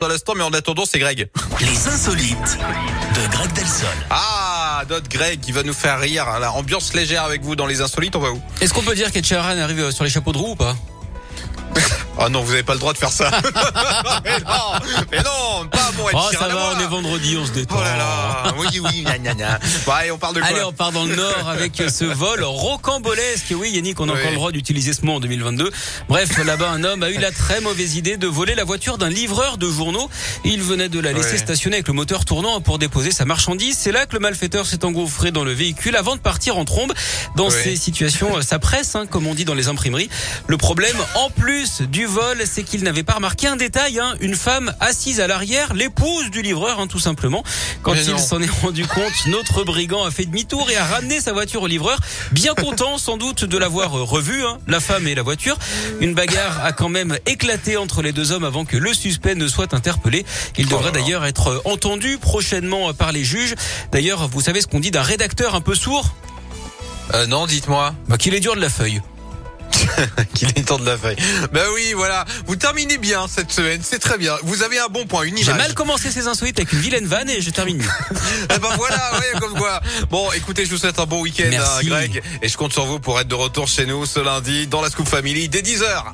Dans l'instant, mais en attendant, c'est Greg. Les insolites de Greg Delsol. Ah, notre Greg qui va nous faire rire. La ambiance légère avec vous dans les insolites, on va où? Est-ce qu'on peut dire qu'Ed Sheeran arrive euh, sur les chapeaux de roue ou pas? Ah non, vous avez pas le droit de faire ça. mais non, mais non, pas bon. Oh ça va, on est vendredi, on se détend. Oh là là, oui, oui, gna gna gna. Bon, allez, on parle de quoi Allez, on part dans le nord avec ce vol rocambolesque. Oui, Yannick, on a Oui. encore le droit d'utiliser ce mot en 2022. Bref, là-bas, un homme a eu la très mauvaise idée de voler la voiture d'un livreur de journaux. Il venait de la laisser Oui. stationner avec le moteur tournant pour déposer sa marchandise. C'est là que le malfaiteur s'est engouffré dans le véhicule avant de partir en trombe. Dans Oui. ces situations, euh, ça presse, hein, comme on dit dans les imprimeries. Le problème, en plus du vol, c'est qu'il n'avait pas remarqué un détail. hein. une femme assise à l'arrière, l'épouse du livreur, hein, tout simplement. Quand Mais il s'en est rendu compte, notre brigand a fait demi-tour et a ramené sa voiture au livreur, bien content sans doute de l'avoir euh, revue, hein, la femme et la voiture. Une bagarre a quand même éclaté entre les deux hommes avant que le suspect ne soit interpellé. Il Oh devrait d'ailleurs être euh, entendu prochainement euh, par les juges. D'ailleurs, vous savez ce qu'on dit d'un rédacteur un peu sourd? Euh, non, dites-moi. bah, Qu'il est dur de la feuille. Qu'il est temps de la feuille. Ben oui, voilà. Vous terminez bien cette semaine, c'est très bien. Vous avez un bon point, une J'ai image. mal commencé ces insolites avec une vilaine vanne et je termine. Eh ben voilà, ouais, comme quoi. Bon, écoutez, je vous souhaite un bon week-end, hein, Greg, et je compte sur vous pour être de retour chez nous ce lundi dans la Scoop Family dès 10h.